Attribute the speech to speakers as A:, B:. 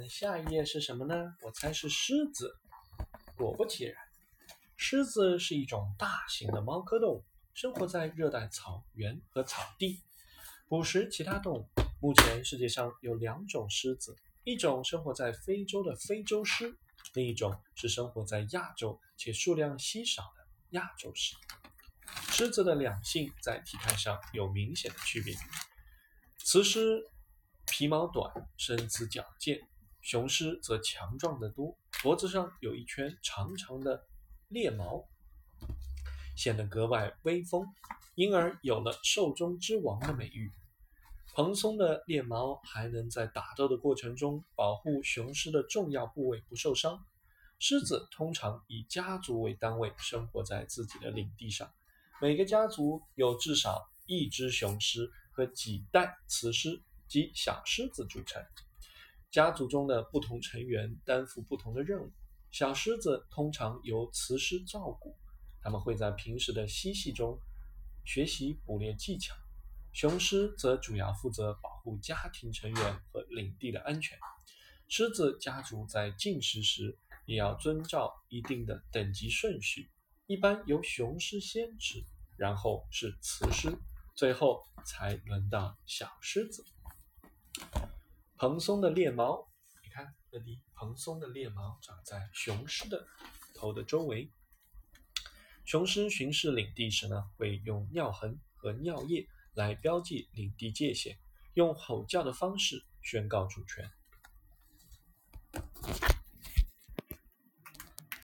A: 看下一页是什么呢？我猜是狮子。果不其然，狮子是一种大型的猫科动物，生活在热带草原和草地，捕食其他动物。目前世界上有两种狮子，一种生活在非洲的非洲狮，另一种是生活在亚洲且数量稀少的亚洲狮。狮子的两性在体态上有明显的区别，雌狮。皮毛短，身姿矫健；雄狮则强壮得多，脖子上有一圈长长的猎毛，显得格外威风，因而有了“兽中之王”的美誉。蓬松的猎毛还能在打斗的过程中保护雄狮的重要部位不受伤。狮子通常以家族为单位生活在自己的领地上，每个家族有至少一只雄狮和几代雌狮。及小狮子组成，家族中的不同成员担负不同的任务。小狮子通常由雌狮照顾，他们会在平时的嬉戏中学习捕猎技巧。雄狮则主要负责保护家庭成员和领地的安全。狮子家族在进食时也要遵照一定的等级顺序，一般由雄狮先吃，然后是雌狮，最后才轮到小狮子。蓬松的猎毛，你看，这里蓬松的猎毛长在雄狮的头的周围。雄狮巡视领地时呢，会用尿痕和尿液来标记领地界限，用吼叫的方式宣告主权。